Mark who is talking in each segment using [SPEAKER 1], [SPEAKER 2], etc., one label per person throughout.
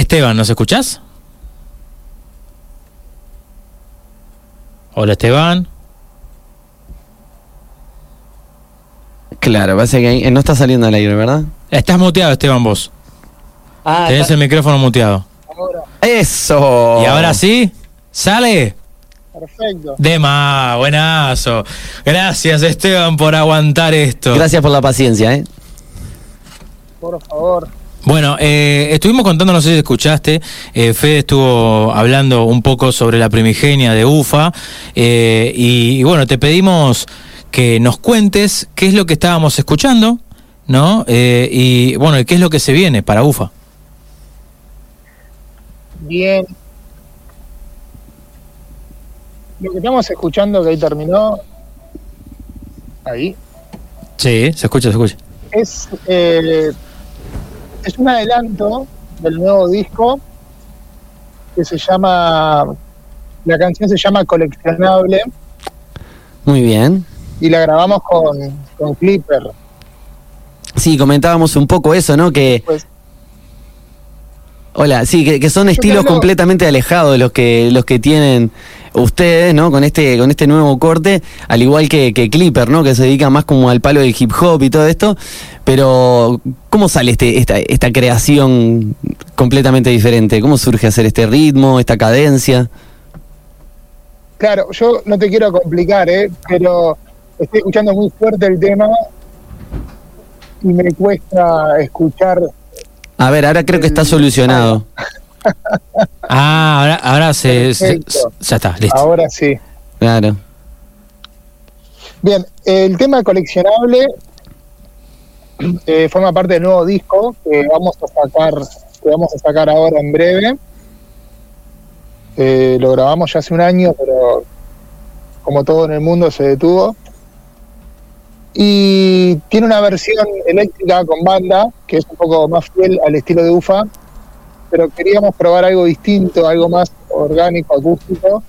[SPEAKER 1] Esteban, ¿nos escuchás? Hola Esteban.
[SPEAKER 2] Claro, parece que ahí- eh, no está saliendo al aire, ¿verdad?
[SPEAKER 1] Estás muteado, Esteban, vos.
[SPEAKER 2] Ah,
[SPEAKER 1] Tenés el micrófono muteado.
[SPEAKER 2] ¡Eso!
[SPEAKER 1] ¿Y ahora sí? ¿Sale?
[SPEAKER 3] Perfecto.
[SPEAKER 1] De más, buenazo. Gracias, Esteban, por aguantar esto.
[SPEAKER 2] Gracias por la paciencia, ¿eh?
[SPEAKER 3] Por favor.
[SPEAKER 1] Bueno, eh, estuvimos contando, no sé si escuchaste, eh, Fede estuvo hablando un poco sobre la primigenia de UFA eh, y, y bueno, te pedimos que nos cuentes qué es lo que estábamos escuchando, ¿no? Eh, y bueno, qué es lo que se viene para UFA.
[SPEAKER 3] Bien. Lo que estamos escuchando que ahí terminó, ahí,
[SPEAKER 1] Sí, se escucha, se escucha.
[SPEAKER 3] es, eh, es un adelanto del nuevo disco que se llama, la canción se llama Coleccionable
[SPEAKER 2] Muy bien.
[SPEAKER 3] y la grabamos con, con Clipper.
[SPEAKER 2] Sí, comentábamos un poco eso, ¿no? Que.
[SPEAKER 3] Pues-
[SPEAKER 2] Hola, sí, que, que son estilos completamente alejados de los que los que tienen ustedes, ¿no? Con este con este nuevo corte, al igual que, que Clipper, ¿no? Que se dedica más como al palo del hip hop y todo esto. Pero, ¿cómo sale este, esta, esta creación completamente diferente? ¿Cómo surge hacer este ritmo, esta cadencia?
[SPEAKER 3] Claro, yo no te quiero complicar, ¿eh? pero estoy escuchando muy fuerte el tema y me cuesta escuchar.
[SPEAKER 2] A ver, ahora creo que está solucionado.
[SPEAKER 1] Ah, ahora, ahora se. Ya está, listo.
[SPEAKER 3] Ahora sí.
[SPEAKER 2] Claro.
[SPEAKER 3] Bien, el tema coleccionable eh, forma parte del nuevo disco que vamos a sacar, que vamos a sacar ahora en breve. Eh, lo grabamos ya hace un año, pero como todo en el mundo se detuvo. Y tiene una versión eléctrica con banda, que es un poco más fiel al estilo de UFA, pero queríamos probar algo distinto, algo más orgánico, acústico.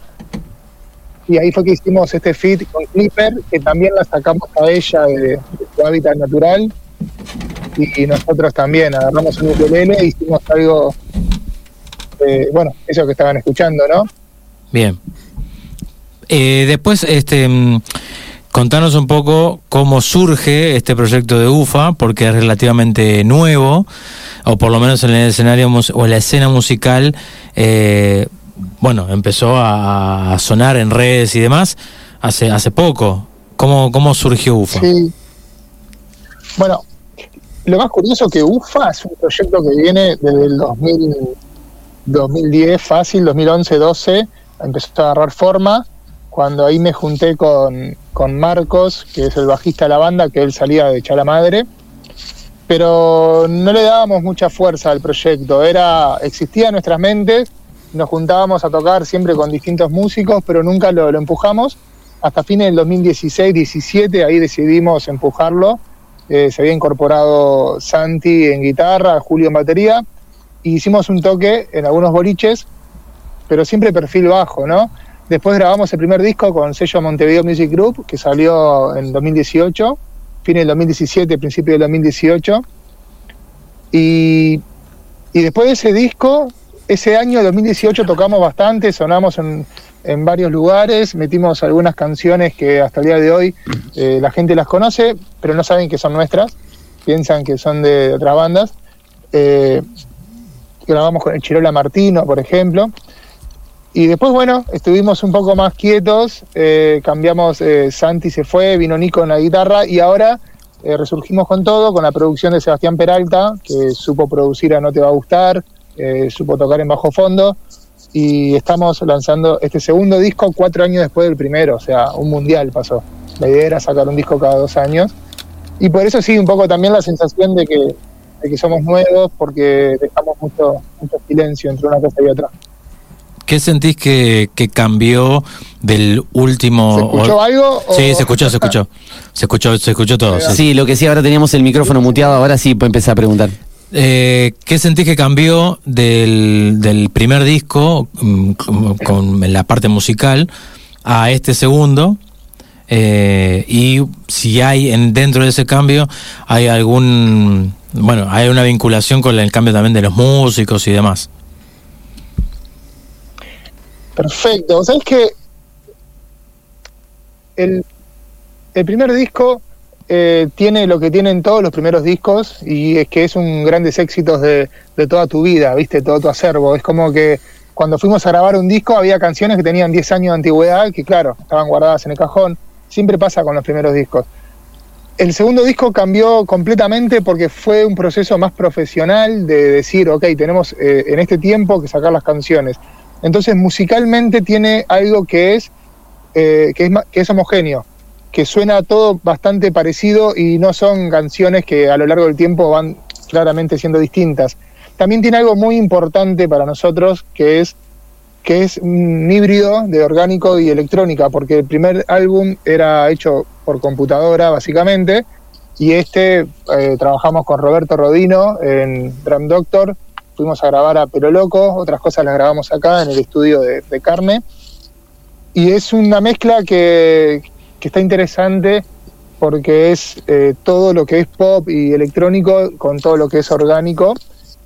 [SPEAKER 3] Y ahí fue que hicimos este fit con Clipper, que también la sacamos a ella de, su hábitat natural. Y, nosotros también agarramos un ukulele e hicimos algo, eh, bueno, eso que estaban escuchando, ¿no?
[SPEAKER 1] Bien. Eh, después, este, mm, contanos un poco cómo surge este proyecto de UFA, porque es relativamente nuevo, o por lo menos en el escenario o en la escena musical, eh, bueno, empezó a, sonar en redes y demás hace hace poco. ¿Cómo, cómo surgió UFA?
[SPEAKER 3] Sí. Bueno, lo más curioso que UFA es un proyecto que viene desde el 2000, 2010, fácil, 2011, 12, empezó a agarrar forma. Cuando ahí me junté con, con Marcos, que es el bajista de la banda, que él salía de Chala Madre, pero no le dábamos mucha fuerza al proyecto. Era, existía en nuestras mentes, nos juntábamos a tocar siempre con distintos músicos, pero nunca lo, lo empujamos. Hasta fines del 2016-17, ahí decidimos empujarlo. Eh, se había incorporado Santi en guitarra, Julio en batería, y hicimos un toque en algunos boliches, pero siempre perfil bajo, ¿no? Después grabamos el primer disco con sello Montevideo Music Group, que salió en 2018, fin del 2017, principio del 2018. Y, y después de ese disco, ese año 2018 tocamos bastante, sonamos en, en varios lugares, metimos algunas canciones que hasta el día de hoy eh, la gente las conoce, pero no saben que son nuestras, piensan que son de otras bandas. Eh, grabamos con el Chirola Martino, por ejemplo. Y después, bueno, estuvimos un poco más quietos, eh, cambiamos, eh, Santi se fue, vino Nico en la guitarra y ahora eh, resurgimos con todo, con la producción de Sebastián Peralta, que supo producir a No Te Va a Gustar, supo tocar en bajo fondo y estamos lanzando este segundo disco cuatro años después del primero, o sea, un mundial pasó. La idea era sacar un disco cada dos años y por eso sí, un poco también la sensación de que, de que somos nuevos porque dejamos mucho, mucho silencio entre una cosa y otra.
[SPEAKER 1] ¿Qué sentís que, que cambió del último...
[SPEAKER 3] ¿Se escuchó
[SPEAKER 1] o-
[SPEAKER 3] algo? o-
[SPEAKER 1] Sí, se escuchó, se escuchó. Se escuchó, se escuchó todo. sí.
[SPEAKER 2] Sí, lo que sí, ahora teníamos el micrófono muteado, ahora sí pues empecé a preguntar.
[SPEAKER 1] Eh, ¿Qué sentís que cambió del, del primer disco mm, con, con la parte musical a este segundo? Eh, y si hay en, dentro de ese cambio, hay algún, bueno, hay una vinculación con el cambio también de los músicos y demás.
[SPEAKER 3] Perfecto. ¿Sabes que el, el primer disco eh, tiene lo que tienen todos los primeros discos y es que es un grandes éxitos de, de, toda tu vida, viste, todo tu acervo. Es como que cuando fuimos a grabar un disco había canciones que tenían 10 años de antigüedad que claro, estaban guardadas en el cajón. Siempre pasa con los primeros discos. El segundo disco cambió completamente porque fue un proceso más profesional de decir, ok, tenemos eh, en este tiempo que sacar las canciones. Entonces musicalmente tiene algo que es, eh, que es, homogéneo que suena todo bastante parecido y no son canciones que a lo largo del tiempo van claramente siendo distintas. También tiene algo muy importante para nosotros que es que es un híbrido de orgánico y electrónica, porque el primer álbum era hecho por computadora básicamente, y este eh, trabajamos con Roberto Rodino en Drum Doctor, fuimos a grabar a Pero Loco, otras cosas las grabamos acá en el estudio de, de Carne, y es una mezcla que, que está interesante porque es eh, todo lo que es pop y electrónico con todo lo que es orgánico.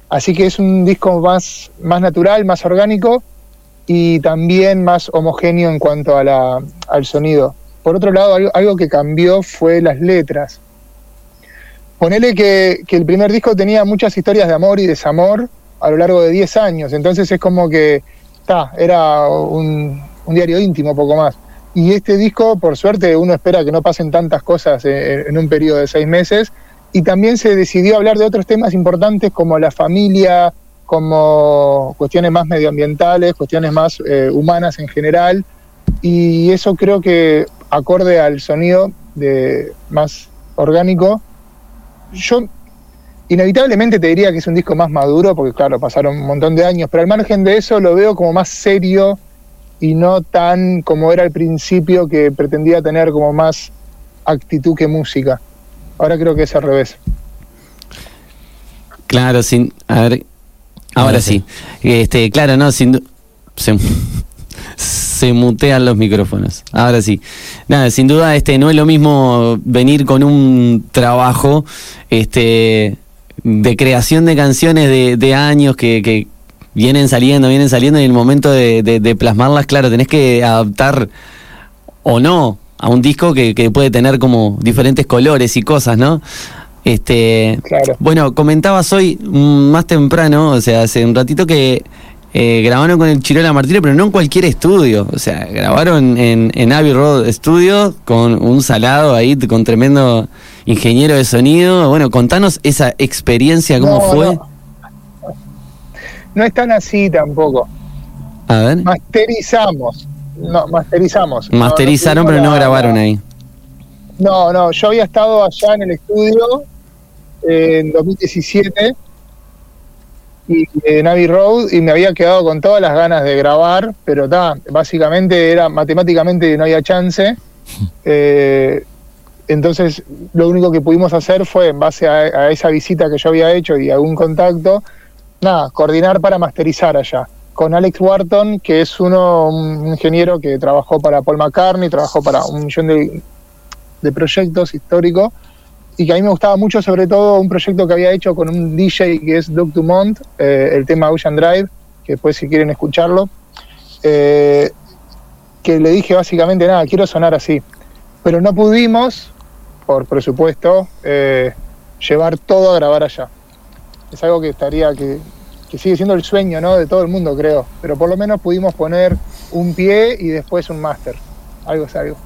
[SPEAKER 3] Así que es un disco más, más natural, más orgánico y también más homogéneo en cuanto a la, al sonido. Por otro lado, algo, algo, que cambió fue las letras. Ponele que, que, el primer disco tenía muchas historias de amor y desamor a lo largo de 10 años, entonces es como que, ta, era un, un diario íntimo, poco más. Y este disco, por suerte, uno espera que no pasen tantas cosas en, en un periodo de seis meses. Y también se decidió hablar de otros temas importantes como la familia, como cuestiones más medioambientales, cuestiones más eh, humanas en general. Y eso creo que acorde al sonido de más orgánico. Yo inevitablemente te diría que es un disco más maduro, porque claro, pasaron un montón de años, pero al margen de eso lo veo como más serio, y no tan como era al principio que pretendía tener como más actitud que música. Ahora creo que es al revés.
[SPEAKER 2] Claro, sin a ver ahora sí. Este, claro, no, sin se, se mutean los micrófonos. Ahora sí. Nada, sin duda este no es lo mismo venir con un trabajo este de creación de canciones de, de años que, que vienen saliendo, vienen saliendo y en el momento de, de, de, plasmarlas, claro, tenés que adaptar o no a un disco que, que, puede tener como diferentes colores y cosas, ¿no? Este,
[SPEAKER 3] claro.
[SPEAKER 2] Bueno, comentabas hoy mm, más temprano, o sea, hace un ratito que eh, grabaron con el Chirola Martínez, pero no en cualquier estudio. O sea, grabaron en, en Abbey Road Studio con un salado ahí, con tremendo ingeniero de sonido. Bueno, contanos esa experiencia, cómo
[SPEAKER 3] no,
[SPEAKER 2] fue.
[SPEAKER 3] No no es tan así tampoco.
[SPEAKER 2] A ver.
[SPEAKER 3] Masterizamos. No, masterizamos.
[SPEAKER 2] Masterizaron, no, pero no grabaron ahí.
[SPEAKER 3] No, no, yo había estado allá en el estudio eh, en 2017 y en Abbey Road y me había quedado con todas las ganas de grabar, pero ta, básicamente era matemáticamente no había chance. Eh, entonces lo único que pudimos hacer fue en base a, esa visita que yo había hecho y algún contacto, nada, coordinar para masterizar allá. Con Alex Wharton, que es uno, un ingeniero que trabajó para Paul McCartney, trabajó para un millón de, de proyectos históricos, y que a mí me gustaba mucho, sobre todo, un proyecto que había hecho con un DJ que es Doug Dumont, eh, el tema Ocean Drive, que después si quieren escucharlo, eh, que le dije básicamente, nada, quiero sonar así. Pero no pudimos, por presupuesto, eh, llevar todo a grabar allá es algo que estaría, que, que, sigue siendo el sueño ¿no? de todo el mundo, creo. Pero por lo menos pudimos poner un pie y después un máster. Algo es algo.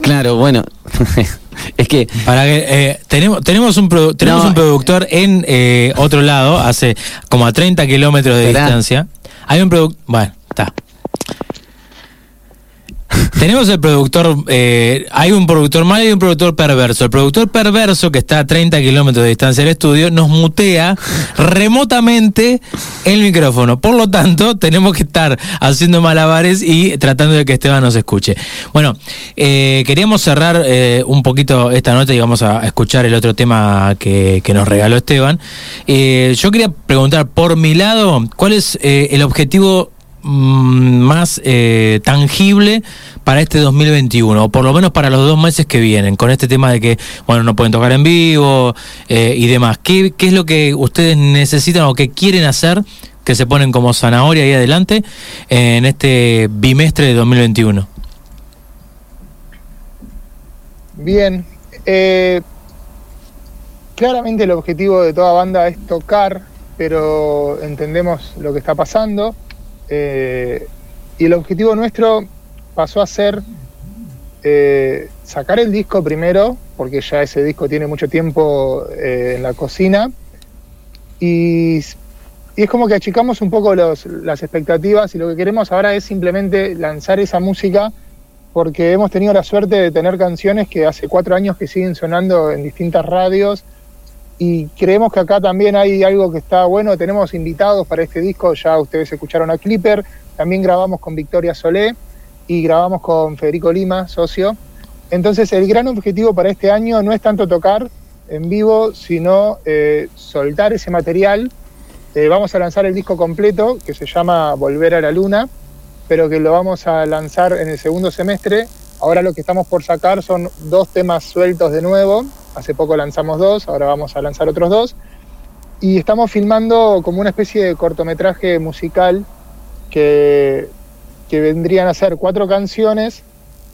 [SPEAKER 2] Claro, bueno. es que
[SPEAKER 1] para que eh, tenemos tenemos un produ tenemos no, un productor en eh, otro lado hace como a 30 kilómetros de ¿verdad? distancia hay un productor bueno está tenemos el productor, eh, hay un productor malo y un productor perverso. El productor perverso, que está a 30 kilómetros de distancia del estudio, nos mutea remotamente el micrófono. Por lo tanto, tenemos que estar haciendo malabares y tratando de que Esteban nos escuche. Bueno, eh, queríamos cerrar eh, un poquito esta nota y vamos a escuchar el otro tema que, nos regaló Esteban. Yo quería preguntar, por mi lado, ¿cuál es el objetivo más eh, tangible para este 2021, o por lo menos para los dos meses que vienen, con este tema de que, bueno, no pueden tocar en vivo eh, y demás. ¿Qué, ¿Qué es lo que ustedes necesitan o que quieren hacer que se ponen como zanahoria ahí adelante en este bimestre de 2021?
[SPEAKER 3] Bien, eh, claramente el objetivo de toda banda es tocar, pero entendemos lo que está pasando. Eh, y el objetivo nuestro pasó a ser eh, sacar el disco primero, porque ya ese disco tiene mucho tiempo eh, en la cocina. Y, es como que achicamos un poco las expectativas y lo que queremos ahora es simplemente lanzar esa música porque hemos tenido la suerte de tener canciones que hace cuatro años que siguen sonando en distintas radios y creemos que acá también hay algo que está bueno. Tenemos invitados para este disco, ya ustedes escucharon a Clipper, también grabamos con Victoria Solé y grabamos con Federico Lima, socio. Entonces el gran objetivo para este año no es tanto tocar en vivo, sino eh, soltar ese material. Eh, vamos a lanzar el disco completo que se llama Volver a la Luna pero que lo vamos a lanzar en el segundo semestre. Ahora lo que estamos por sacar son dos temas sueltos de nuevo. Hace poco lanzamos dos, ahora vamos a lanzar otros dos. Y estamos filmando como una especie de cortometraje musical que, que vendrían a ser cuatro canciones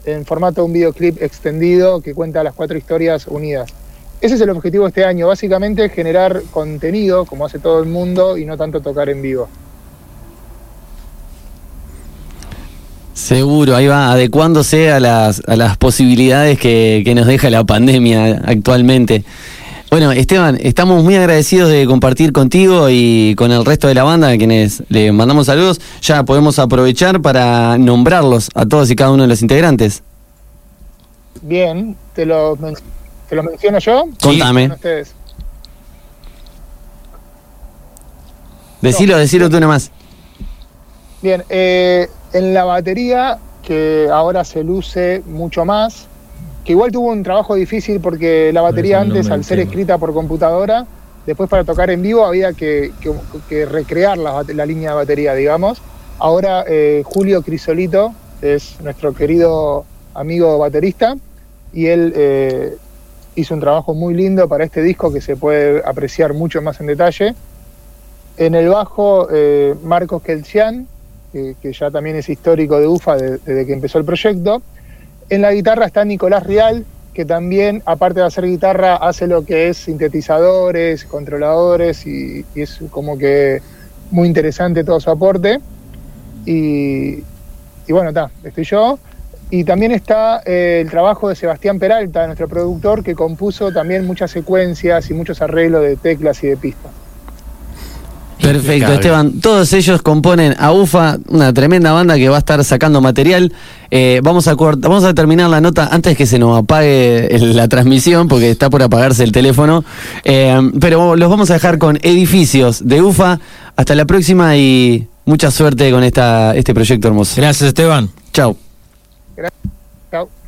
[SPEAKER 3] en formato de un videoclip extendido que cuenta las cuatro historias unidas. Ese es el objetivo de este año, básicamente generar contenido, como hace todo el mundo, y no tanto tocar en vivo.
[SPEAKER 2] Seguro, ahí va, adecuándose a las, a las posibilidades que, que nos deja la pandemia actualmente. Bueno, Esteban, estamos muy agradecidos de compartir contigo y con el resto de la banda, a quienes le mandamos saludos. Ya podemos aprovechar para nombrarlos a todos y cada uno de los integrantes.
[SPEAKER 3] Bien, te te lo menciono yo.
[SPEAKER 2] Contame.
[SPEAKER 3] Con ustedes.
[SPEAKER 2] Decilo, decilo tú nomás.
[SPEAKER 3] Bien, eh, en la batería, que ahora se luce mucho más, que igual tuvo un trabajo difícil porque la batería
[SPEAKER 1] no
[SPEAKER 3] antes, al ser escrita por computadora, después para tocar en vivo había que, que- que recrear la, línea de batería, digamos. Ahora eh, Julio Crisolito es nuestro querido amigo baterista y él eh, hizo un trabajo muy lindo para este disco que se puede apreciar mucho más en detalle. En el bajo, eh, Marcos Kelcian, que, que ya también es histórico de UFA de- desde que empezó el proyecto. En la guitarra está Nicolás Rial, que también, aparte de hacer guitarra, hace lo que es sintetizadores, controladores, y, y es como que muy interesante todo su aporte. Y, y bueno, está, estoy yo. Y también está eh, el trabajo de Sebastián Peralta, nuestro productor, que compuso también muchas secuencias y muchos arreglos de teclas y de pistas.
[SPEAKER 2] Perfecto,
[SPEAKER 1] Impecable.
[SPEAKER 2] Esteban. Todos ellos componen a UFA, una tremenda banda que va a estar sacando material. Eh, vamos, a vamos a terminar la nota antes que se nos apague la transmisión, porque está por apagarse el teléfono. Eh, pero los vamos a dejar con edificios de UFA. Hasta la próxima y mucha suerte con esta, este proyecto hermoso.
[SPEAKER 1] Gracias, Esteban.
[SPEAKER 2] Chao.
[SPEAKER 3] Chao.